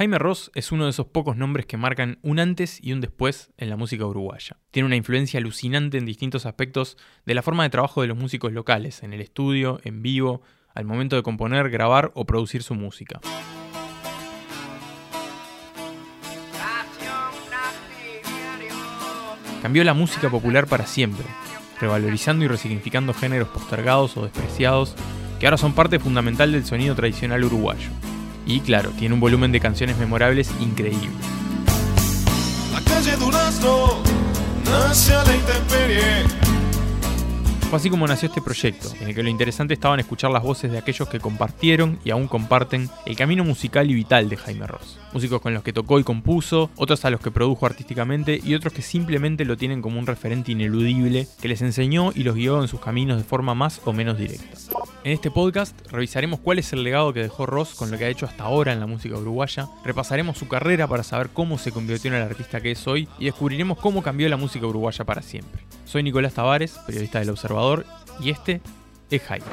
Jaime Ross es uno de esos pocos nombres que marcan un antes y un después en la música uruguaya. Tiene una influencia alucinante en distintos aspectos de la forma de trabajo de los músicos locales, en el estudio, en vivo, al momento de componer, grabar o producir su música. Cambió la música popular para siempre, revalorizando y resignificando géneros postergados o despreciados que ahora son parte fundamental del sonido tradicional uruguayo. Y claro, tiene un volumen de canciones memorables increíble. La calle nace a la intemperie fue así como nació este proyecto, en el que lo interesante estaba en escuchar las voces de aquellos que compartieron y aún comparten el camino musical y vital de Jaime Ross. Músicos con los que tocó y compuso, otros a los que produjo artísticamente y otros que simplemente lo tienen como un referente ineludible que les enseñó y los guió en sus caminos de forma más o menos directa. En este podcast revisaremos cuál es el legado que dejó Ross con lo que ha hecho hasta ahora en la música uruguaya, repasaremos su carrera para saber cómo se convirtió en el artista que es hoy y descubriremos cómo cambió la música uruguaya para siempre. Soy Nicolás Tavares, periodista del Observador, y este es Jaime.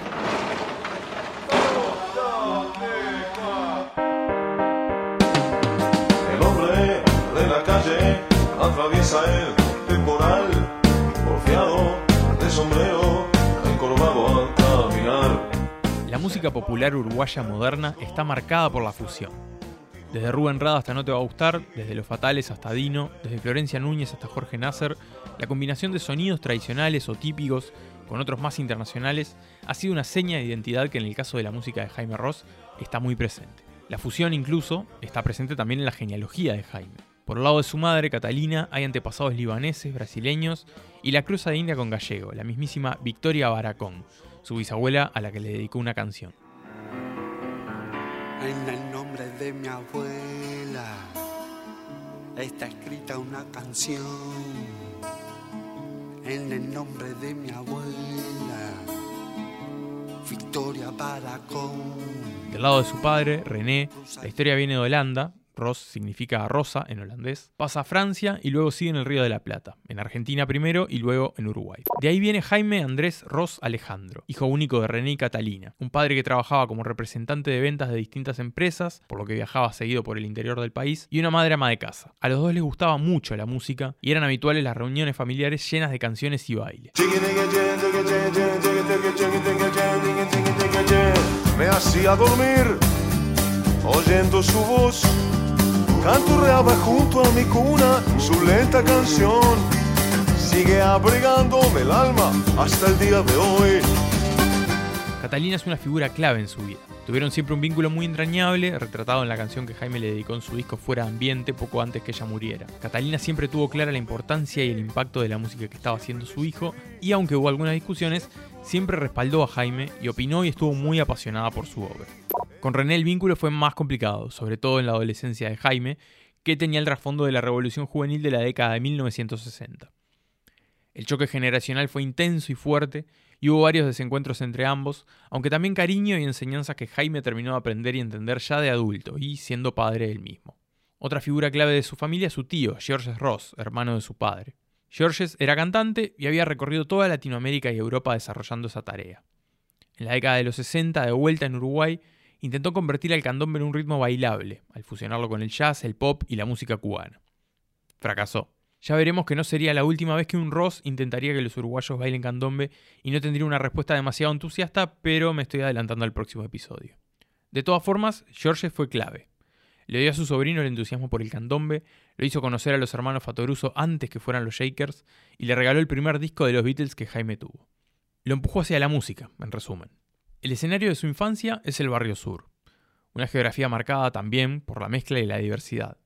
El hombre de la calle atraviesa el temporal, porfiado de sombrero, encorvado al caminar. La música popular uruguaya moderna está marcada por la fusión. Desde Rubén Rada hasta No Te Va a Gustar, desde Los Fatales hasta Dino, desde Florencia Núñez hasta Jorge Nasser, la combinación de sonidos tradicionales o típicos con otros más internacionales ha sido una seña de identidad que en el caso de la música de Jaime Ross está muy presente. La fusión incluso está presente también en la genealogía de Jaime. Por el lado de su madre, Catalina, hay antepasados libaneses, brasileños y la cruza de India con gallego, la mismísima Victoria Baracón, su bisabuela a la que le dedicó una canción. En el nombre de mi abuela está escrita una canción. En el nombre de mi abuela, Victoria Baracón. Del lado de su padre, René, la historia viene de Holanda, Ross significa rosa en holandés, pasa a Francia y luego sigue en el Río de la Plata, en Argentina primero y luego en Uruguay. De ahí viene Jaime Andrés Ross Alejandro, hijo único de René y Catalina, un padre que trabajaba como representante de ventas de distintas empresas, por lo que viajaba seguido por el interior del país, y una madre ama de casa. A los dos les gustaba mucho la música y eran habituales las reuniones familiares llenas de canciones y baile. Me hacía dormir oyendo su voz canturreaba junto a mi cuna su lenta canción. Sigue abrigándome el alma hasta el día de hoy. Catalina es una figura clave en su vida. Tuvieron siempre un vínculo muy entrañable, retratado en la canción que Jaime le dedicó en su disco Fuera de Ambiente poco antes que ella muriera. Catalina siempre tuvo clara la importancia y el impacto de la música que estaba haciendo su hijo, y aunque hubo algunas discusiones, siempre respaldó a Jaime y opinó y estuvo muy apasionada por su obra. Con René el vínculo fue más complicado, sobre todo en la adolescencia de Jaime, que tenía el trasfondo de la revolución juvenil de la década de 1960. El choque generacional fue intenso y fuerte, y hubo varios desencuentros entre ambos, aunque también cariño y enseñanzas que Jaime terminó de aprender y entender ya de adulto y siendo padre él mismo. Otra figura clave de su familia es su tío, Georges Ross, hermano de su padre. Georges era cantante y había recorrido toda Latinoamérica y Europa desarrollando esa tarea. En la década de los 60, de vuelta en Uruguay, intentó convertir al candombe en un ritmo bailable, al fusionarlo con el jazz, el pop y la música cubana. Fracasó. Ya veremos que no sería la última vez que un Ross intentaría que los uruguayos bailen candombe y no tendría una respuesta demasiado entusiasta, pero me estoy adelantando al próximo episodio. De todas formas, George fue clave. Le dio a su sobrino el entusiasmo por el candombe, lo hizo conocer a los hermanos Fatoruso antes que fueran los Shakers y le regaló el primer disco de los Beatles que Jaime tuvo. Lo empujó hacia la música, en resumen. El escenario de su infancia es el barrio sur, una geografía marcada también por la mezcla y la diversidad.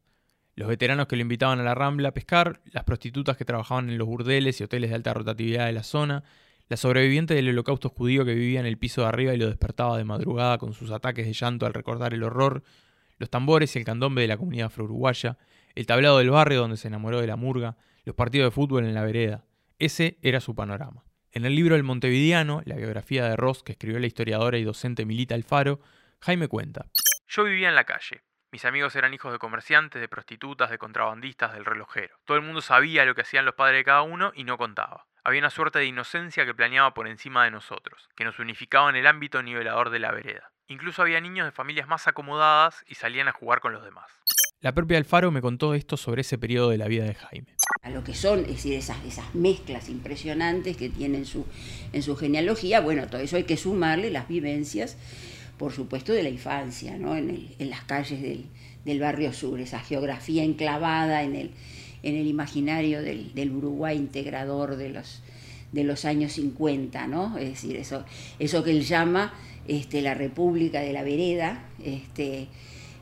Los veteranos que lo invitaban a la Rambla a pescar, las prostitutas que trabajaban en los burdeles y hoteles de alta rotatividad de la zona, la sobreviviente del holocausto judío que vivía en el piso de arriba y lo despertaba de madrugada con sus ataques de llanto al recordar el horror, los tambores y el candombe de la comunidad afro-uruguaya, el tablado del barrio donde se enamoró de la murga, los partidos de fútbol en la vereda. Ese era su panorama. En el libro El Montevideano, la biografía de Ross que escribió la historiadora y docente Milita Alfaro, Jaime cuenta. Yo vivía en la calle. Mis amigos eran hijos de comerciantes, de prostitutas, de contrabandistas, del relojero. Todo el mundo sabía lo que hacían los padres de cada uno y no contaba. Había una suerte de inocencia que planeaba por encima de nosotros, que nos unificaba en el ámbito nivelador de la vereda. Incluso había niños de familias más acomodadas y salían a jugar con los demás. La propia Alfaro me contó esto sobre ese periodo de la vida de Jaime. A lo que son, es decir, esas, esas mezclas impresionantes que tiene en su, en su genealogía, bueno, todo eso hay que sumarle las vivencias, por supuesto, de la infancia, ¿no? en, las calles del, del, barrio sur, esa geografía enclavada en el, en el imaginario del, del Uruguay integrador de los, de los años 50, ¿no? Es decir, eso, eso que él llama este, la República de la Vereda, este,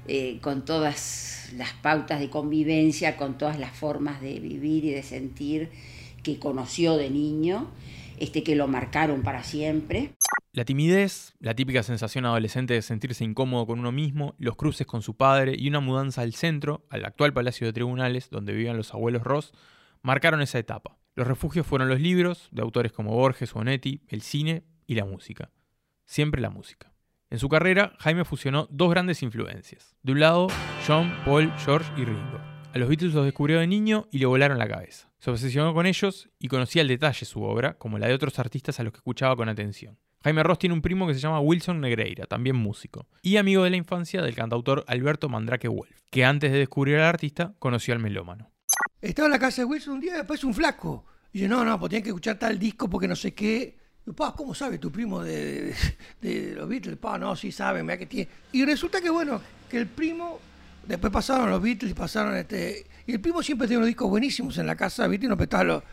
eh, con todas las pautas de convivencia, con todas las formas de vivir y de sentir que conoció de niño, este, que lo marcaron para siempre. La timidez, la típica sensación adolescente de sentirse incómodo con uno mismo, los cruces con su padre y una mudanza al centro, al actual Palacio de Tribunales, donde vivían los abuelos Ross, marcaron esa etapa. Los refugios fueron los libros, de autores como Borges o Onetti, el cine y la música. Siempre la música. En su carrera, Jaime fusionó dos grandes influencias. De un lado, John, Paul, George y Ringo. A los Beatles los descubrió de niño y le volaron la cabeza. Se obsesionó con ellos y conocía al detalle su obra, como la de otros artistas a los que escuchaba con atención. Jaime Ross tiene un primo que se llama Wilson Negreira, también músico, y amigo de la infancia del cantautor Alberto Mandrake Wolf, que antes de descubrir al artista conoció al melómano. Estaba en la casa de Wilson un día y después un flaco. Y yo, no, no, pues tienes que escuchar tal disco porque no sé qué. ¿Cómo sabe tu primo de, los Beatles? Pa, no, sí sabe, mira que tiene. Y resulta que, bueno, que el primo, después pasaron los Beatles y pasaron este. Y el primo siempre tiene unos discos buenísimos en la casa, ¿viste? Y no los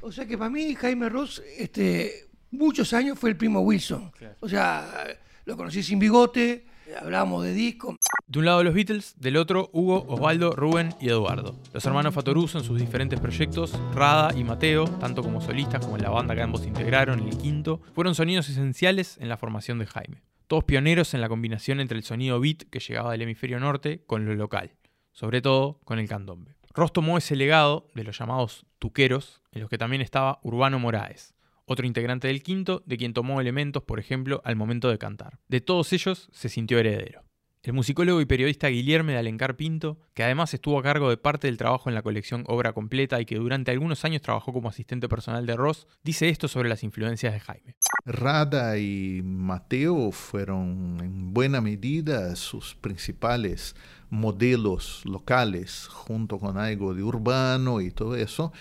O sea que para mí, Jaime Ross, este, muchos años fue el primo Wilson. O sea, lo conocí sin bigote, hablábamos de disco. De un lado los Beatles, del otro Hugo, Osvaldo, Rubén y Eduardo. Los hermanos Fatoruso en sus diferentes proyectos, Rada y Mateo, tanto como solistas como en la banda que ambos integraron, el quinto, fueron sonidos esenciales en la formación de Jaime. Todos pioneros en la combinación entre el sonido beat que llegaba del hemisferio norte con lo local, sobre todo con el candombe. Ross tomó ese legado de los llamados tuqueros, en los que también estaba Urbano Moraes, otro integrante del quinto, de quien tomó elementos, por ejemplo, al momento de cantar. De todos ellos se sintió heredero. El musicólogo y periodista Guillermo de Alencar Pinto, que además estuvo a cargo de parte del trabajo en la colección Obra Completa y que durante algunos años trabajó como asistente personal de Ross, dice esto sobre las influencias de Jaime. Rada y Mateo fueron en buena medida sus principales modelos locales, junto con algo de urbano y todo eso.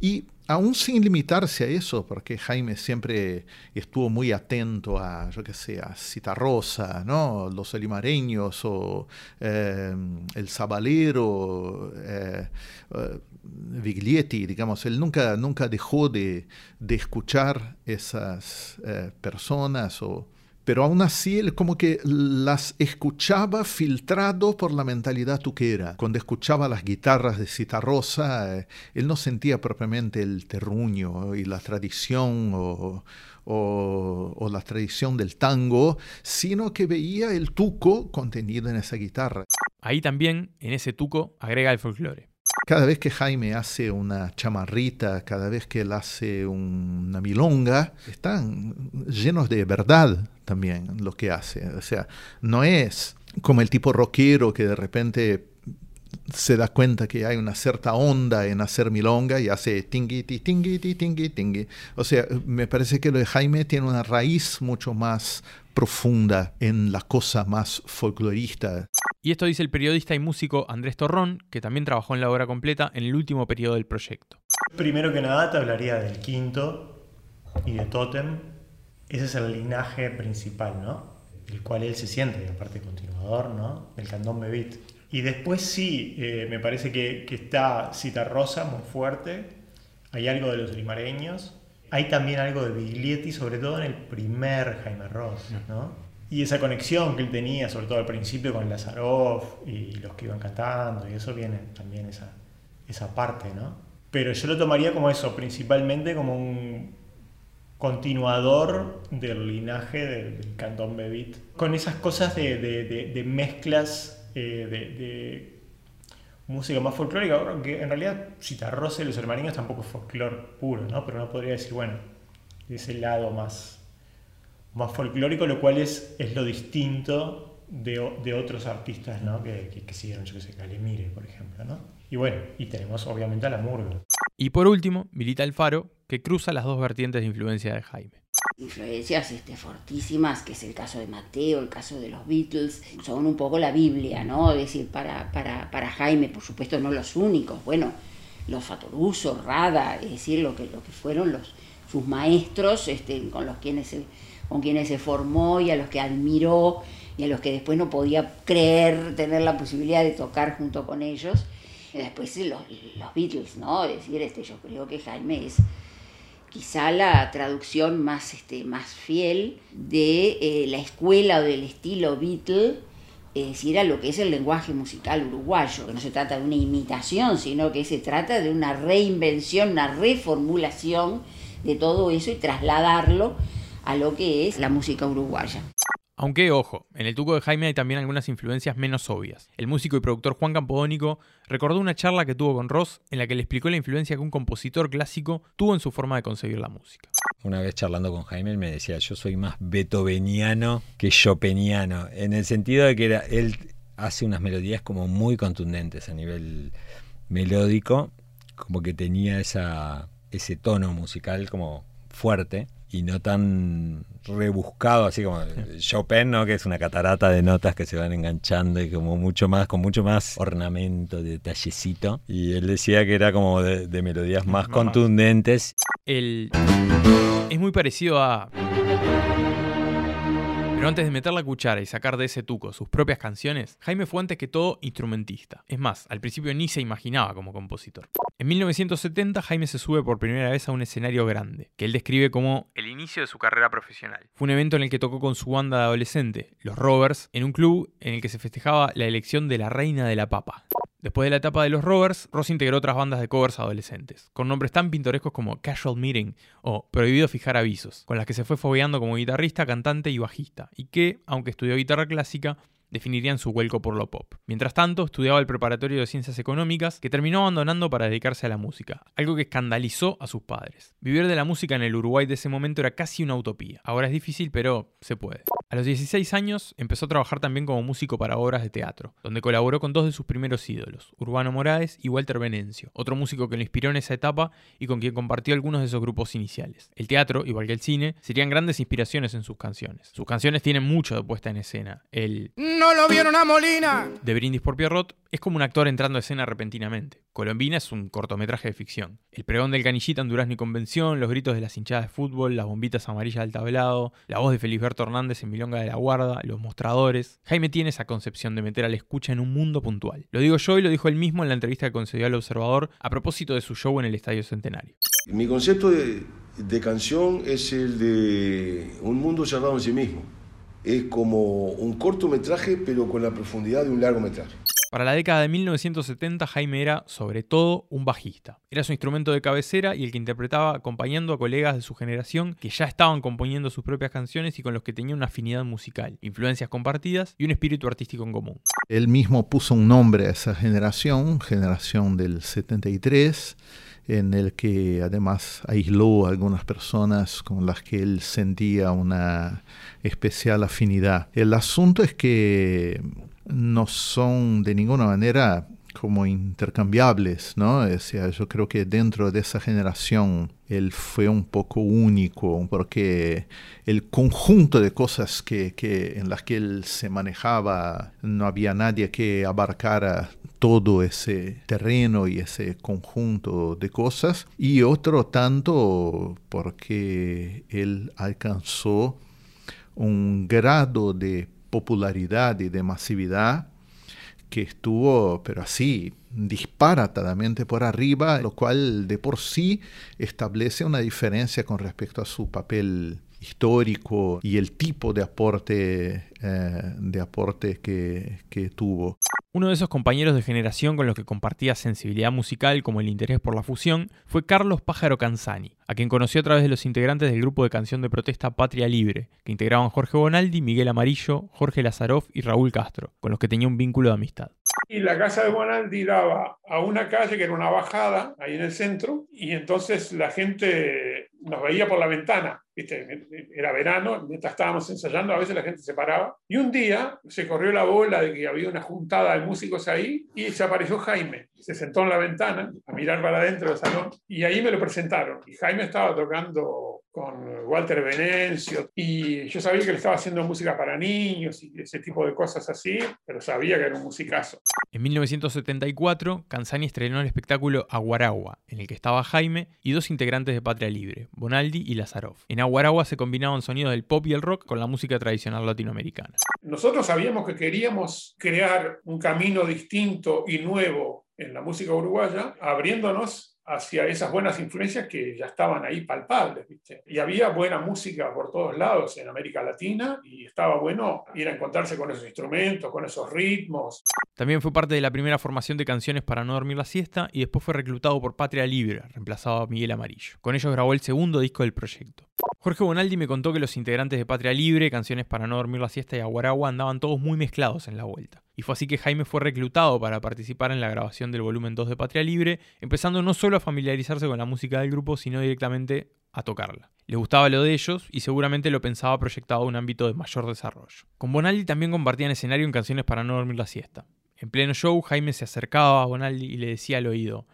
Y aún sin limitarse a eso, porque Jaime siempre estuvo muy atento a, yo qué sé, a Citarrosa, ¿no? Los Elimareños o em, El Sabalero, eh, eh, Viglietti, digamos, él nunca, nunca dejó de, de escuchar esas eh, personas o pero aún así él como que las escuchaba filtrado por la mentalidad tuquera. Cuando escuchaba las guitarras de Citarrosa, eh, él no sentía propiamente el terruño y la tradición o, o, la tradición del tango, sino que veía el tuco contenido en esa guitarra. Ahí también, en ese tuco, agrega el folclore. Cada vez que Jaime hace una chamarrita, cada vez que él hace una milonga, están llenos de verdad también lo que hace. O sea, no es como el tipo rockero que de repente se da cuenta que hay una cierta onda en hacer milonga y hace tinguiti, tinguiti, tingui, tingui. O sea, me parece que lo de Jaime tiene una raíz mucho más profunda en la cosa más folclorista. Y esto dice el periodista y músico Andrés Torrón, que también trabajó en la obra completa en el último periodo del proyecto. Primero que nada te hablaría del quinto y de Totem. Ese es el linaje principal, ¿no? El cual él se siente, y aparte continuador, ¿no? El candombe beat. Y después sí, eh, me parece que, que está Cita Rosa muy fuerte. Hay algo de los limareños hay también algo de Biglietti, sobre todo en el primer Jaime Ross, ¿no? Y esa conexión que él tenía, sobre todo al principio con Lazaroff y los que iban cantando, y eso viene también esa, esa parte, ¿no? Pero yo lo tomaría como eso, principalmente como un continuador del linaje del, cantón beat, con esas cosas de, mezclas eh, de música más folclórica, que en realidad Citarrosa y los hermaninos tampoco es folclore puro, ¿no? Pero uno podría decir, bueno, de ese lado más, más folclórico, lo cual es, es lo distinto de, de otros artistas, ¿no? Que, que, siguieron, yo que sé, Calimire, por ejemplo, ¿no? Y bueno, y tenemos obviamente a la murga. Y por último, Milita Alfaro, que cruza las dos vertientes de influencia de Jaime. Influencias este, fortísimas, que es el caso de Mateo, el caso de los Beatles, son un poco la Biblia, ¿no? Es decir, para, para, para Jaime, por supuesto, no los únicos, bueno, los Fatoruso, Rada, es decir, lo que, lo que fueron los, sus maestros este, con, los quienes se, con quienes se formó y a los que admiró y a los que después no podía creer tener la posibilidad de tocar junto con ellos. Y después los, los Beatles, ¿no? Es decir, este, yo creo que Jaime es quizá la traducción más, este, más fiel de eh, la escuela o del estilo Beatle, es decir, a lo que es el lenguaje musical uruguayo, que no se trata de una imitación, sino que se trata de una reinvención, una reformulación de todo eso y trasladarlo a lo que es la música uruguaya. Aunque, ojo, en el tuco de Jaime hay también algunas influencias menos obvias. El músico y productor Juan Campodónico recordó una charla que tuvo con Ross en la que le explicó la influencia que un compositor clásico tuvo en su forma de concebir la música. Una vez charlando con Jaime, él me decía, yo soy más beethoveniano que chopiniano, en el sentido de que era, él hace unas melodías como muy contundentes a nivel melódico, como que tenía esa, ese tono musical como fuerte y no tan rebuscado, así como Chopin, ¿no? que es una catarata de notas que se van enganchando y como mucho más, con mucho más ornamento, detallecito. Y él decía que era como de, melodías más contundentes. El... Es muy parecido a pero antes de meter la cuchara y sacar de ese tuco sus propias canciones, Jaime fue antes que todo instrumentista. Es más, al principio ni se imaginaba como compositor. En 1970 Jaime se sube por primera vez a un escenario grande, que él describe como el inicio de su carrera profesional. Fue un evento en el que tocó con su banda de adolescente, los Rovers, en un club en el que se festejaba la elección de la reina de la papa. Después de la etapa de los Rovers, Ross integró otras bandas de covers adolescentes, con nombres tan pintorescos como Casual Meeting o Prohibido Fijar Avisos, con las que se fue fogueando como guitarrista, cantante y bajista, y que, aunque estudió guitarra clásica, definirían su vuelco por lo pop. Mientras tanto, estudiaba el preparatorio de ciencias económicas, que terminó abandonando para dedicarse a la música, algo que escandalizó a sus padres. Vivir de la música en el Uruguay de ese momento era casi una utopía. Ahora es difícil, pero se puede. A los 16 años empezó a trabajar también como músico para obras de teatro, donde colaboró con dos de sus primeros ídolos, Urbano Moraes y Walter Venencio, otro músico que lo inspiró en esa etapa y con quien compartió algunos de esos grupos iniciales. El teatro, igual que el cine, serían grandes inspiraciones en sus canciones. Sus canciones tienen mucho de puesta en escena. El no lo vieron a Molina. De Brindis por Pierrot es como un actor entrando a escena repentinamente. Colombina es un cortometraje de ficción. El pregón del canillita en Durazno y Convención, los gritos de las hinchadas de fútbol, las bombitas amarillas del tablado, la voz de Felisberto Hernández en Milonga de la Guarda, los mostradores. Jaime tiene esa concepción de meter a la escucha en un mundo puntual. Lo digo yo y lo dijo él mismo en la entrevista que concedió al Observador a propósito de su show en el Estadio Centenario. Mi concepto de, de canción es el de un mundo cerrado en sí mismo es como un cortometraje pero con la profundidad de un largometraje. Para la década de 1970, Jaime era, sobre todo, un bajista. Era su instrumento de cabecera y el que interpretaba acompañando a colegas de su generación que ya estaban componiendo sus propias canciones y con los que tenía una afinidad musical, influencias compartidas y un espíritu artístico en común. Él mismo puso un nombre a esa generación, generación del 73 en el que además aisló a algunas personas con las que él sentía una especial afinidad. El asunto es que no son de ninguna manera como intercambiables, ¿no? O sea, yo creo que dentro de esa generación él fue un poco único, porque el conjunto de cosas que, que, en las que él se manejaba, no había nadie que abarcara todo ese terreno y ese conjunto de cosas, y otro tanto porque él alcanzó un grado de popularidad y de masividad que estuvo, pero así, disparatadamente por arriba, lo cual de por sí establece una diferencia con respecto a su papel histórico y el tipo de aporte, eh, de aporte que, que tuvo. Uno de esos compañeros de generación con los que compartía sensibilidad musical como el interés por la fusión fue Carlos Pájaro Canzani, a quien conoció a través de los integrantes del grupo de canción de protesta Patria Libre, que integraban Jorge Bonaldi, Miguel Amarillo, Jorge Lazaroff y Raúl Castro, con los que tenía un vínculo de amistad. Y la casa de Bonaldi daba a una calle que era una bajada, ahí en el centro, y entonces la gente nos veía por la ventana. ¿viste? Era verano, mientras estábamos ensayando, a veces la gente se paraba. Y un día se corrió la bola de que había una juntada de músicos ahí y se apareció Jaime. Se sentó en la ventana a mirar para adentro del salón y ahí me lo presentaron. Y Jaime estaba tocando con Walter Venencio, y yo sabía que él estaba haciendo música para niños y ese tipo de cosas así, pero sabía que era un musicazo. En 1974, Canzani estrenó el espectáculo Aguaragua, en el que estaba Jaime y dos integrantes de Patria Libre, Bonaldi y Lazarov. En Aguaragua se combinaban sonidos del pop y el rock con la música tradicional latinoamericana. Nosotros sabíamos que queríamos crear un camino distinto y nuevo en la música uruguaya, abriéndonos hacia esas buenas influencias que ya estaban ahí palpables. ¿viste? Y había buena música por todos lados en América Latina y estaba bueno ir a encontrarse con esos instrumentos, con esos ritmos. También fue parte de la primera formación de canciones para no dormir la siesta y después fue reclutado por Patria Libre, reemplazado a Miguel Amarillo. Con ellos grabó el segundo disco del proyecto. Jorge Bonaldi me contó que los integrantes de Patria Libre, Canciones para no dormir la siesta y Aguaragua andaban todos muy mezclados en la vuelta. Y fue así que Jaime fue reclutado para participar en la grabación del volumen 2 de Patria Libre, empezando no solo a familiarizarse con la música del grupo, sino directamente a tocarla. Le gustaba lo de ellos y seguramente lo pensaba proyectado a un ámbito de mayor desarrollo. Con Bonaldi también compartían escenario en Canciones para no dormir la siesta. En pleno show, Jaime se acercaba a Bonaldi y le decía al oído,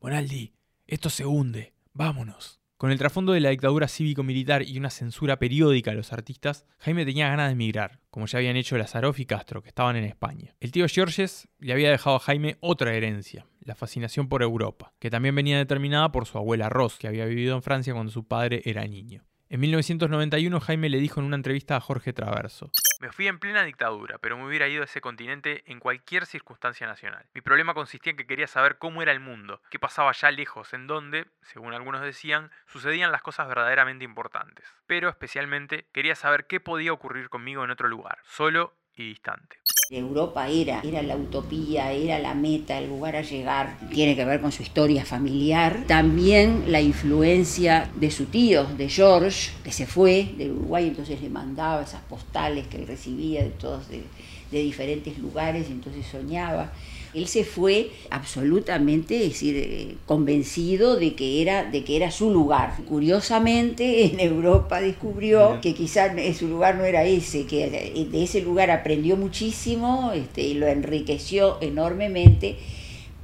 Bonaldi, esto se hunde, vámonos. Con el trasfondo de la dictadura cívico-militar y una censura periódica a los artistas, Jaime tenía ganas de emigrar, como ya habían hecho Lazaroff y Castro, que estaban en España. El tío Georges le había dejado a Jaime otra herencia, la fascinación por Europa, que también venía determinada por su abuela Ross, que había vivido en Francia cuando su padre era niño. En 1991 Jaime le dijo en una entrevista a Jorge Traverso, me fui en plena dictadura, pero me hubiera ido a ese continente en cualquier circunstancia nacional. Mi problema consistía en que quería saber cómo era el mundo, qué pasaba allá lejos, en donde, según algunos decían, sucedían las cosas verdaderamente importantes. Pero especialmente quería saber qué podía ocurrir conmigo en otro lugar, solo y distante. Europa era, era la utopía, era la meta, el lugar a llegar. Tiene que ver con su historia familiar. También la influencia de su tío, de George, que se fue de Uruguay, entonces le mandaba esas postales que él recibía de todos de, de diferentes lugares, entonces soñaba. Él se fue absolutamente, decir, eh, convencido de que era de que era su lugar. Curiosamente, en Europa descubrió que quizás su lugar no era ese, que de ese lugar aprendió muchísimo este, y lo enriqueció enormemente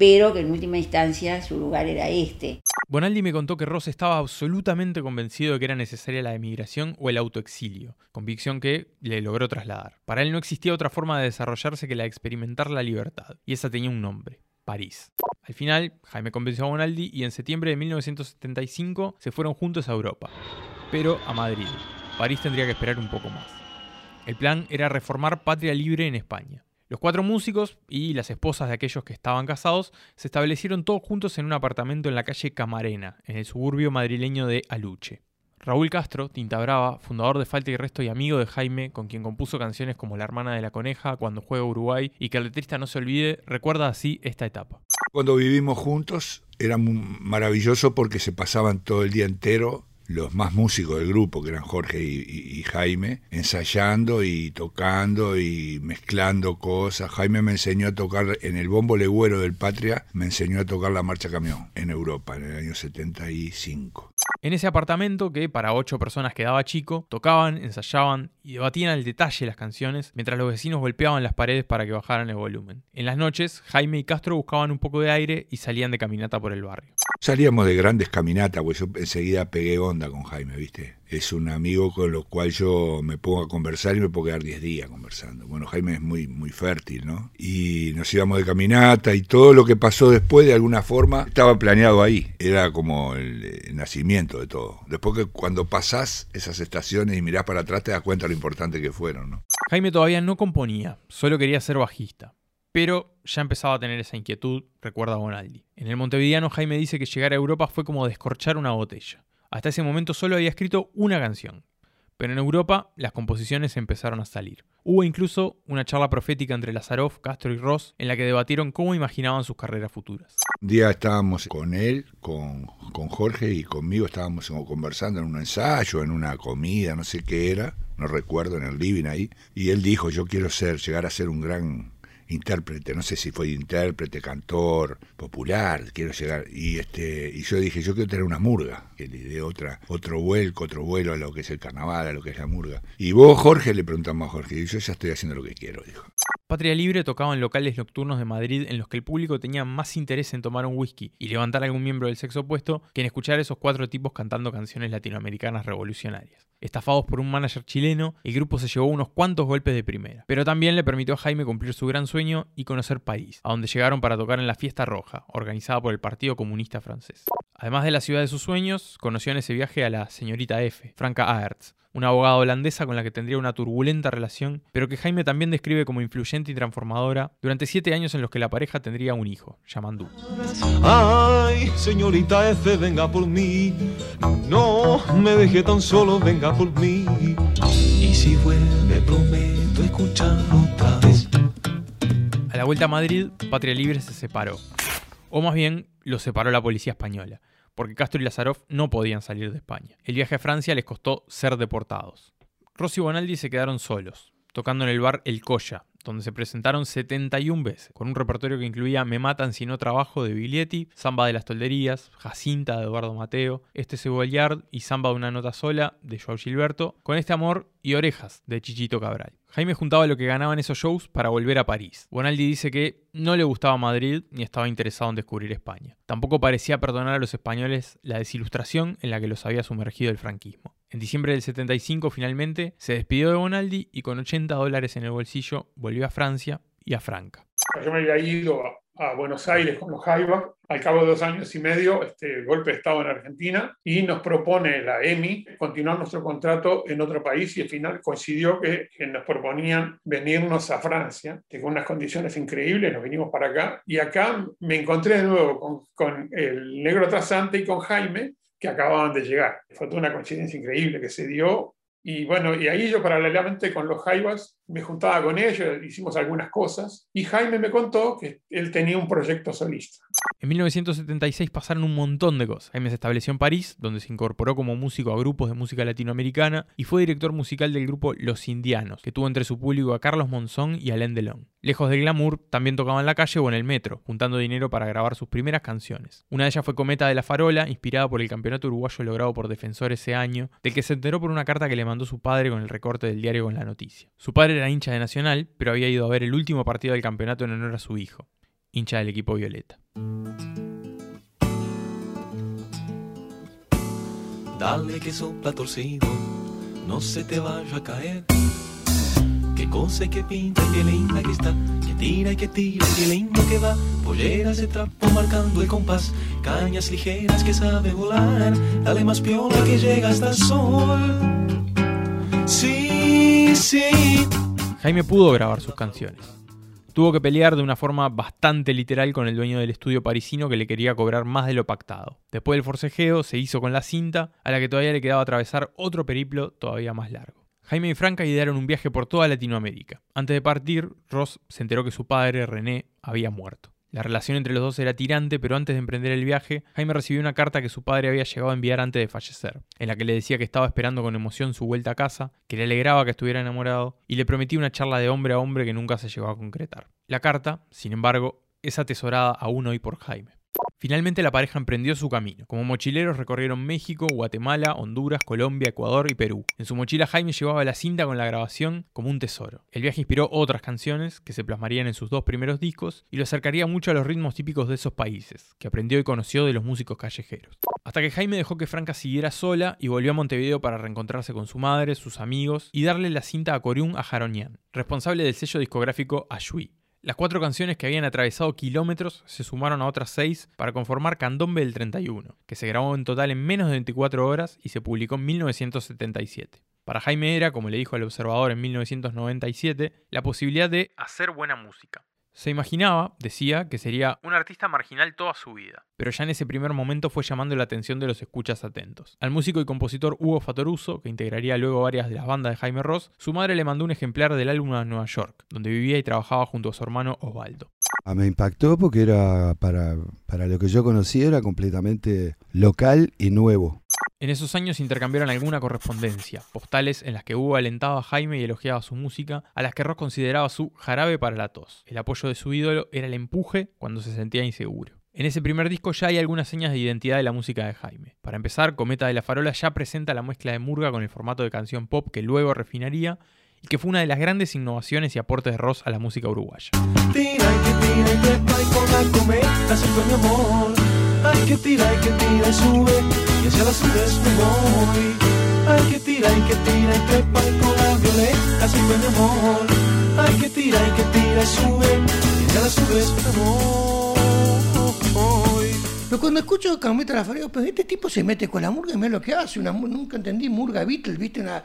pero que en última instancia su lugar era este. Bonaldi me contó que Ross estaba absolutamente convencido de que era necesaria la emigración o el autoexilio, convicción que le logró trasladar. Para él no existía otra forma de desarrollarse que la de experimentar la libertad, y esa tenía un nombre, París. Al final, Jaime convenció a Bonaldi y en septiembre de 1975 se fueron juntos a Europa, pero a Madrid. París tendría que esperar un poco más. El plan era reformar Patria Libre en España. Los cuatro músicos y las esposas de aquellos que estaban casados se establecieron todos juntos en un apartamento en la calle Camarena, en el suburbio madrileño de Aluche. Raúl Castro, Tinta Brava, fundador de Falta y Resto y amigo de Jaime, con quien compuso canciones como La hermana de la coneja, Cuando juega Uruguay y Que el letrista no se olvide, recuerda así esta etapa. Cuando vivimos juntos era maravilloso porque se pasaban todo el día entero los más músicos del grupo, que eran Jorge y, Jaime, ensayando y tocando y mezclando cosas. Jaime me enseñó a tocar en el bombo legüero del Patria, me enseñó a tocar la marcha camión en Europa en el año 75. En ese apartamento, que para ocho personas quedaba chico, tocaban, ensayaban y debatían al detalle las canciones mientras los vecinos golpeaban las paredes para que bajaran el volumen. En las noches, Jaime y Castro buscaban un poco de aire y salían de caminata por el barrio. Salíamos de grandes caminatas, pues yo enseguida pegué onda con Jaime, ¿viste? Es un amigo con lo cual yo me pongo a conversar y me puedo quedar 10 días conversando. Bueno, Jaime es muy, muy fértil, ¿no? Y nos íbamos de caminata y todo lo que pasó después, de alguna forma, estaba planeado ahí. Era como el, nacimiento de todo. Después que cuando pasás esas estaciones y mirás para atrás, te das cuenta lo importante que fueron, ¿no? Jaime todavía no componía, solo quería ser bajista. Pero ya empezaba a tener esa inquietud, recuerda Bonaldi. En el Montevideano, Jaime dice que llegar a Europa fue como descorchar una botella. Hasta ese momento solo había escrito una canción. Pero en Europa las composiciones empezaron a salir. Hubo incluso una charla profética entre Lazaroff, Castro y Ross en la que debatieron cómo imaginaban sus carreras futuras. Un día estábamos con él, con, con Jorge y conmigo estábamos conversando en un ensayo, en una comida, no sé qué era, no recuerdo, en el living ahí, y él dijo, yo quiero ser, llegar a ser un gran intérprete, no sé si fue intérprete, cantor, popular, quiero llegar. Y este, y yo dije, yo quiero tener una murga, que le dé otra, otro vuelco, otro vuelo a lo que es el carnaval, a lo que es la murga. Y vos, Jorge, le preguntamos a Jorge, y yo ya estoy haciendo lo que quiero, dijo. Patria Libre tocaba en locales nocturnos de Madrid en los que el público tenía más interés en tomar un whisky y levantar a algún miembro del sexo opuesto que en escuchar a esos cuatro tipos cantando canciones latinoamericanas revolucionarias. Estafados por un manager chileno, el grupo se llevó unos cuantos golpes de primera, pero también le permitió a Jaime cumplir su gran sueño y conocer París, a donde llegaron para tocar en la Fiesta Roja, organizada por el Partido Comunista Francés. Además de la ciudad de sus sueños, conoció en ese viaje a la señorita F, Franca Aerts, una abogada holandesa con la que tendría una turbulenta relación, pero que Jaime también describe como influyente y transformadora durante siete años en los que la pareja tendría un hijo, Yamandu. Ay, señorita F, venga por mí. No me deje tan solo, venga por mí. Y si vuelve, prometo otra vez. A la vuelta a Madrid, Patria Libre se separó. O más bien, lo separó la policía española porque Castro y Lazarov no podían salir de España. El viaje a Francia les costó ser deportados. Rossi y Bonaldi se quedaron solos, tocando en el bar El Colla, donde se presentaron 71 veces, con un repertorio que incluía Me matan si no trabajo de Biglietti, Samba de las Tolderías, Jacinta de Eduardo Mateo, Este Cebollard y Samba de una nota sola de Joao Gilberto, con este amor y Orejas de Chichito Cabral. Jaime juntaba lo que ganaban esos shows para volver a París. Bonaldi dice que no le gustaba Madrid ni estaba interesado en descubrir España. Tampoco parecía perdonar a los españoles la desilustración en la que los había sumergido el franquismo. En diciembre del 75 finalmente se despidió de Bonaldi y con 80 dólares en el bolsillo volvió a Francia y a Franca. Yo me había ido a Buenos Aires con los Jaiba. Al cabo de dos años y medio, este golpe de Estado en Argentina y nos propone la EMI continuar nuestro contrato en otro país y al final coincidió que, nos proponían venirnos a Francia, que con unas condiciones increíbles, nos vinimos para acá y acá me encontré de nuevo con, con el negro trasante y con Jaime que acababan de llegar. Fue toda una coincidencia increíble que se dio y bueno, y ahí yo paralelamente con los Jaivas me juntaba con ellos, hicimos algunas cosas y Jaime me contó que él tenía un proyecto solista. En 1976 pasaron un montón de cosas. Jaime se estableció en París, donde se incorporó como músico a grupos de música latinoamericana y fue director musical del grupo Los Indianos, que tuvo entre su público a Carlos Monzón y Alain Delon. Lejos del glamour, también tocaba en la calle o en el metro, juntando dinero para grabar sus primeras canciones. Una de ellas fue Cometa de la Farola, inspirada por el campeonato uruguayo logrado por Defensor ese año, del que se enteró por una carta que le mandó su padre con el recorte del diario con la noticia. Su padre era hincha de Nacional, pero había ido a ver el último partido del campeonato en honor a su hijo, hincha del equipo Violeta. Dale que sopla torcido, no se te vaya a caer. Que cosa que pinta, que linda que está, que tira y que tira, que lindo que va. Polleras de trapo marcando el compás, cañas ligeras que sabe volar. Dale más piola que llega hasta el sol. Sí, sí. Jaime pudo grabar sus canciones tuvo que pelear de una forma bastante literal con el dueño del estudio parisino que le quería cobrar más de lo pactado. Después del forcejeo se hizo con la cinta, a la que todavía le quedaba atravesar otro periplo todavía más largo. Jaime y Franca idearon un viaje por toda Latinoamérica. Antes de partir, Ross se enteró que su padre, René, había muerto. La relación entre los dos era tirante, pero antes de emprender el viaje, Jaime recibió una carta que su padre había llegado a enviar antes de fallecer, en la que le decía que estaba esperando con emoción su vuelta a casa, que le alegraba que estuviera enamorado y le prometía una charla de hombre a hombre que nunca se llegó a concretar. La carta, sin embargo, es atesorada aún hoy por Jaime. Finalmente la pareja emprendió su camino. Como mochileros recorrieron México, Guatemala, Honduras, Colombia, Ecuador y Perú. En su mochila Jaime llevaba la cinta con la grabación como un tesoro. El viaje inspiró otras canciones que se plasmarían en sus dos primeros discos y lo acercaría mucho a los ritmos típicos de esos países, que aprendió y conoció de los músicos callejeros. Hasta que Jaime dejó que Franca siguiera sola y volvió a Montevideo para reencontrarse con su madre, sus amigos y darle la cinta a Coriún Ajaronian, responsable del sello discográfico Ashui. Las cuatro canciones que habían atravesado kilómetros se sumaron a otras seis para conformar Candombe del 31, que se grabó en total en menos de 24 horas y se publicó en 1977. Para Jaime era, como le dijo al observador en 1997, la posibilidad de hacer buena música. Se imaginaba, decía, que sería un artista marginal toda su vida, pero ya en ese primer momento fue llamando la atención de los escuchas atentos. Al músico y compositor Hugo Fatoruso, que integraría luego varias de las bandas de Jaime Ross, su madre le mandó un ejemplar del álbum a Nueva York, donde vivía y trabajaba junto a su hermano Osvaldo. Ah, me impactó porque era para, para lo que yo conocía era completamente local y nuevo. En esos años intercambiaron alguna correspondencia, postales en las que Hugo alentaba a Jaime y elogiaba su música, a las que Ross consideraba su jarabe para la tos. El apoyo de su ídolo era el empuje cuando se sentía inseguro. En ese primer disco ya hay algunas señas de identidad de la música de Jaime. Para empezar, Cometa de la Farola ya presenta la mezcla de murga con el formato de canción pop que luego refinaría y que fue una de las grandes innovaciones y aportes de Ross a la música uruguaya. Hay que tira y que tira y sube y hacia las nubes me voy. Hay que tira y que tira y trepa y con la violeta siempre mi amor. Hay que tira y que tira y sube y hacia las nubes me voy. Pero cuando escucho Carmeta la Faria, pues este tipo se mete con la murga y me lo que hace. Una, nunca entendí murga Beatles, viste una.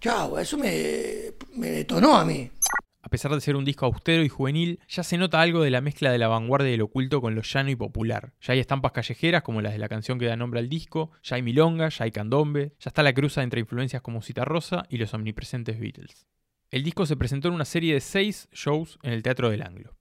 Chao, eso me detonó a mí. Pesar de ser un disco austero y juvenil, ya se nota algo de la mezcla de la vanguardia y el oculto con lo llano y popular. Ya hay estampas callejeras como las de la canción que da nombre al disco, ya hay milonga, ya hay candombe, ya está la cruza entre influencias como Citarrosa y los omnipresentes Beatles. El disco se presentó en una serie de seis shows en el Teatro del Anglo.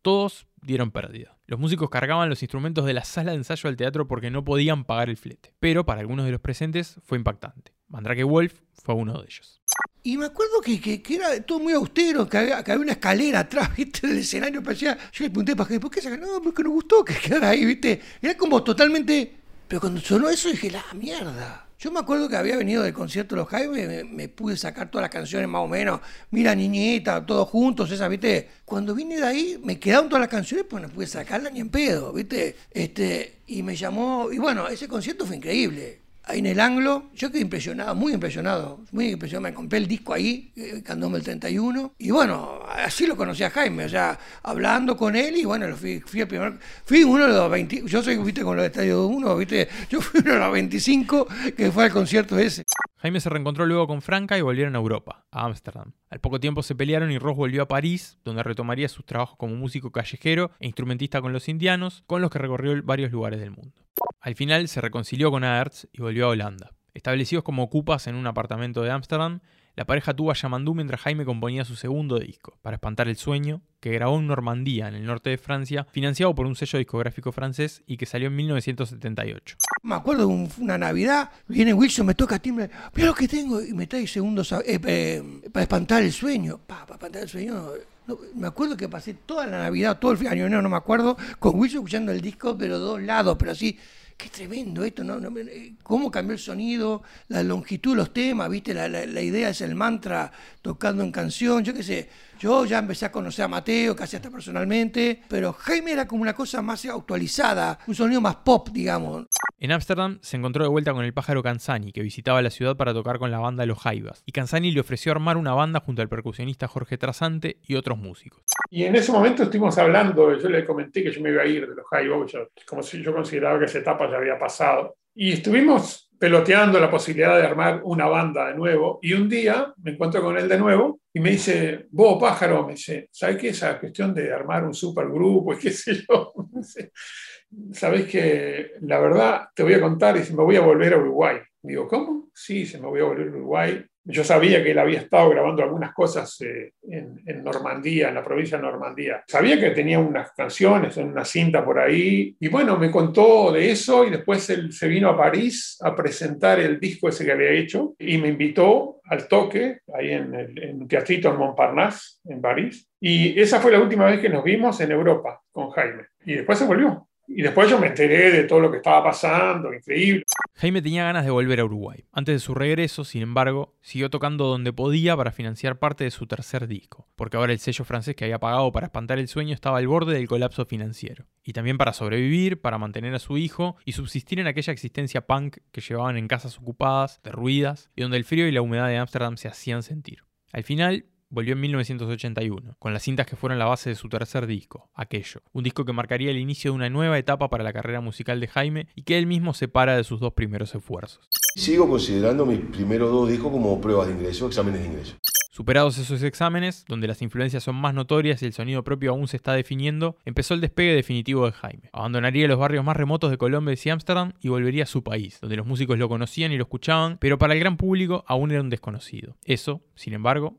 Todos dieron pérdida. Los músicos cargaban los instrumentos de la sala de ensayo al teatro porque no podían pagar el flete. Pero para algunos de los presentes fue impactante. Mandrake Wolf fue uno de ellos. Y me acuerdo que, que- que era todo muy austero, que había, que había una escalera atrás, ¿viste? Del escenario. Parecía, yo le pregunté para ¿por qué se No, porque nos gustó que quedara ahí, ¿viste? Era como totalmente. Pero cuando sonó eso dije, la mierda. Yo me acuerdo que había venido del concierto de los Jaime, me, me pude sacar todas las canciones más o menos. Mira, niñita, todos juntos, esa, ¿viste? Cuando vine de ahí, me quedaron todas las canciones, pues no pude sacarlas ni en pedo, ¿viste? Este, y me llamó. Y bueno, ese concierto fue increíble en el anglo. Yo quedé impresionado, muy impresionado, muy impresionado. Me compré el disco ahí, eh, Candombe el 31. Y bueno, así lo conocí a Jaime, o sea, hablando con él y bueno, fui, fui el primer, fui uno de los 20, yo soy, viste, con los estadios 1, viste, yo fui uno de los 25 que fue al concierto ese. Jaime se reencontró luego con Franca y volvieron a Europa, a Ámsterdam. Al poco tiempo se pelearon y Ross volvió a París, donde retomaría sus trabajos como músico callejero e instrumentista con los indianos, con los que recorrió varios lugares del mundo. Al final se reconcilió con Aerts y volvió a Holanda. Establecidos como ocupas en un apartamento de Ámsterdam, la pareja tuvo a Yamandú mientras Jaime componía su segundo disco, Para espantar el sueño, que grabó en Normandía, en el norte de Francia, financiado por un sello discográfico francés y que salió en 1978. Me acuerdo un- una Navidad, viene Wilson, me toca timbre, mira lo que tengo, y me trae segundos eh, eh, para espantar el sueño. Pa, para espantar el sueño. no, me acuerdo que pasé toda la Navidad, todo el año nuevo, no me acuerdo, con Wilson escuchando el disco, pero dos lados, pero así. Qué tremendo esto, ¿no? Eh, ¿Cómo cambió el sonido, la longitud de los temas, viste? La, la- la idea es el mantra tocando en canción, yo qué sé. Yo ya empecé a conocer a Mateo, casi hasta personalmente, pero Jaime era como una cosa más actualizada, un sonido más pop, digamos. En Ámsterdam se encontró de vuelta con el pájaro Canzani, que visitaba la ciudad para tocar con la banda Los Jaivas, y Canzani le ofreció armar una banda junto al percusionista Jorge Trasante y otros músicos. Y en ese momento estuvimos hablando, yo le comenté que yo me iba a ir de los Jaivas, como si yo consideraba que esa etapa ya había pasado. Y estuvimos peloteando la posibilidad de armar una banda de nuevo. Y un día me encuentro con él de nuevo y me dice, vos pájaro, me dice, ¿sabes qué? Esa cuestión de armar un supergrupo y qué sé yo. Sabes que la verdad te voy a contar y me voy a volver a Uruguay. Digo, ¿cómo? Sí, se me voy a volver a Uruguay. Yo sabía que él había estado grabando algunas cosas eh, en, Normandía, en la provincia de Normandía. Sabía que tenía unas canciones en una cinta por ahí. Y bueno, me contó de eso y después él se vino a París a presentar el disco ese que había hecho y me invitó al toque ahí en, el, en teatrito en Montparnasse, en París. Y esa fue la última vez que nos vimos en Europa con Jaime. Y después se volvió. Y después yo me enteré de todo lo que estaba pasando, increíble. Jaime tenía ganas de volver a Uruguay. Antes de su regreso, sin embargo, siguió tocando donde podía para financiar parte de su tercer disco, porque ahora el sello francés que había pagado para espantar el sueño estaba al borde del colapso financiero. Y también para sobrevivir, para mantener a su hijo y subsistir en aquella existencia punk que llevaban en casas ocupadas, derruidas, y donde el frío y la humedad de Ámsterdam se hacían sentir. Al final, volvió en 1981, con las cintas que fueron la base de su tercer disco, Aquello, un disco que marcaría el inicio de una nueva etapa para la carrera musical de Jaime y que él mismo separa de sus dos primeros esfuerzos. Sigo considerando mis primeros dos discos como pruebas de ingreso, exámenes de ingreso. Superados esos exámenes, donde las influencias son más notorias y el sonido propio aún se está definiendo, empezó el despegue definitivo de Jaime. Abandonaría los barrios más remotos de Colombia y Ámsterdam y volvería a su país, donde los músicos lo conocían y lo escuchaban, pero para el gran público aún era un desconocido. Eso, sin embargo,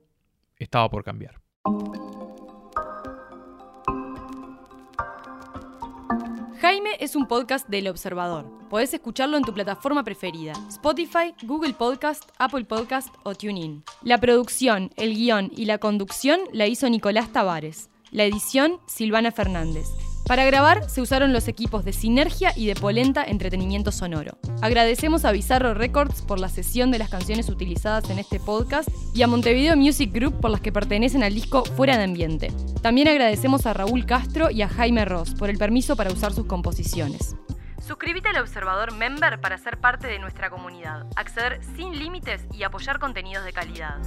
estaba por cambiar. Jaime es un podcast del Observador. Podés escucharlo en tu plataforma preferida: Spotify, Google Podcast, Apple Podcast o TuneIn. La producción, el guion y la conducción la hizo Nicolás Tavares. La edición, Silvana Fernández. Para grabar se usaron los equipos de Sinergia y de Polenta Entretenimiento Sonoro. Agradecemos a Bizarro Records por la sesión de las canciones utilizadas en este podcast y a Montevideo Music Group por las que pertenecen al disco Fuera de Ambiente. También agradecemos a Raúl Castro y a Jaime Ross por el permiso para usar sus composiciones. Suscríbete al Observador Member para ser parte de nuestra comunidad, acceder sin límites y apoyar contenidos de calidad.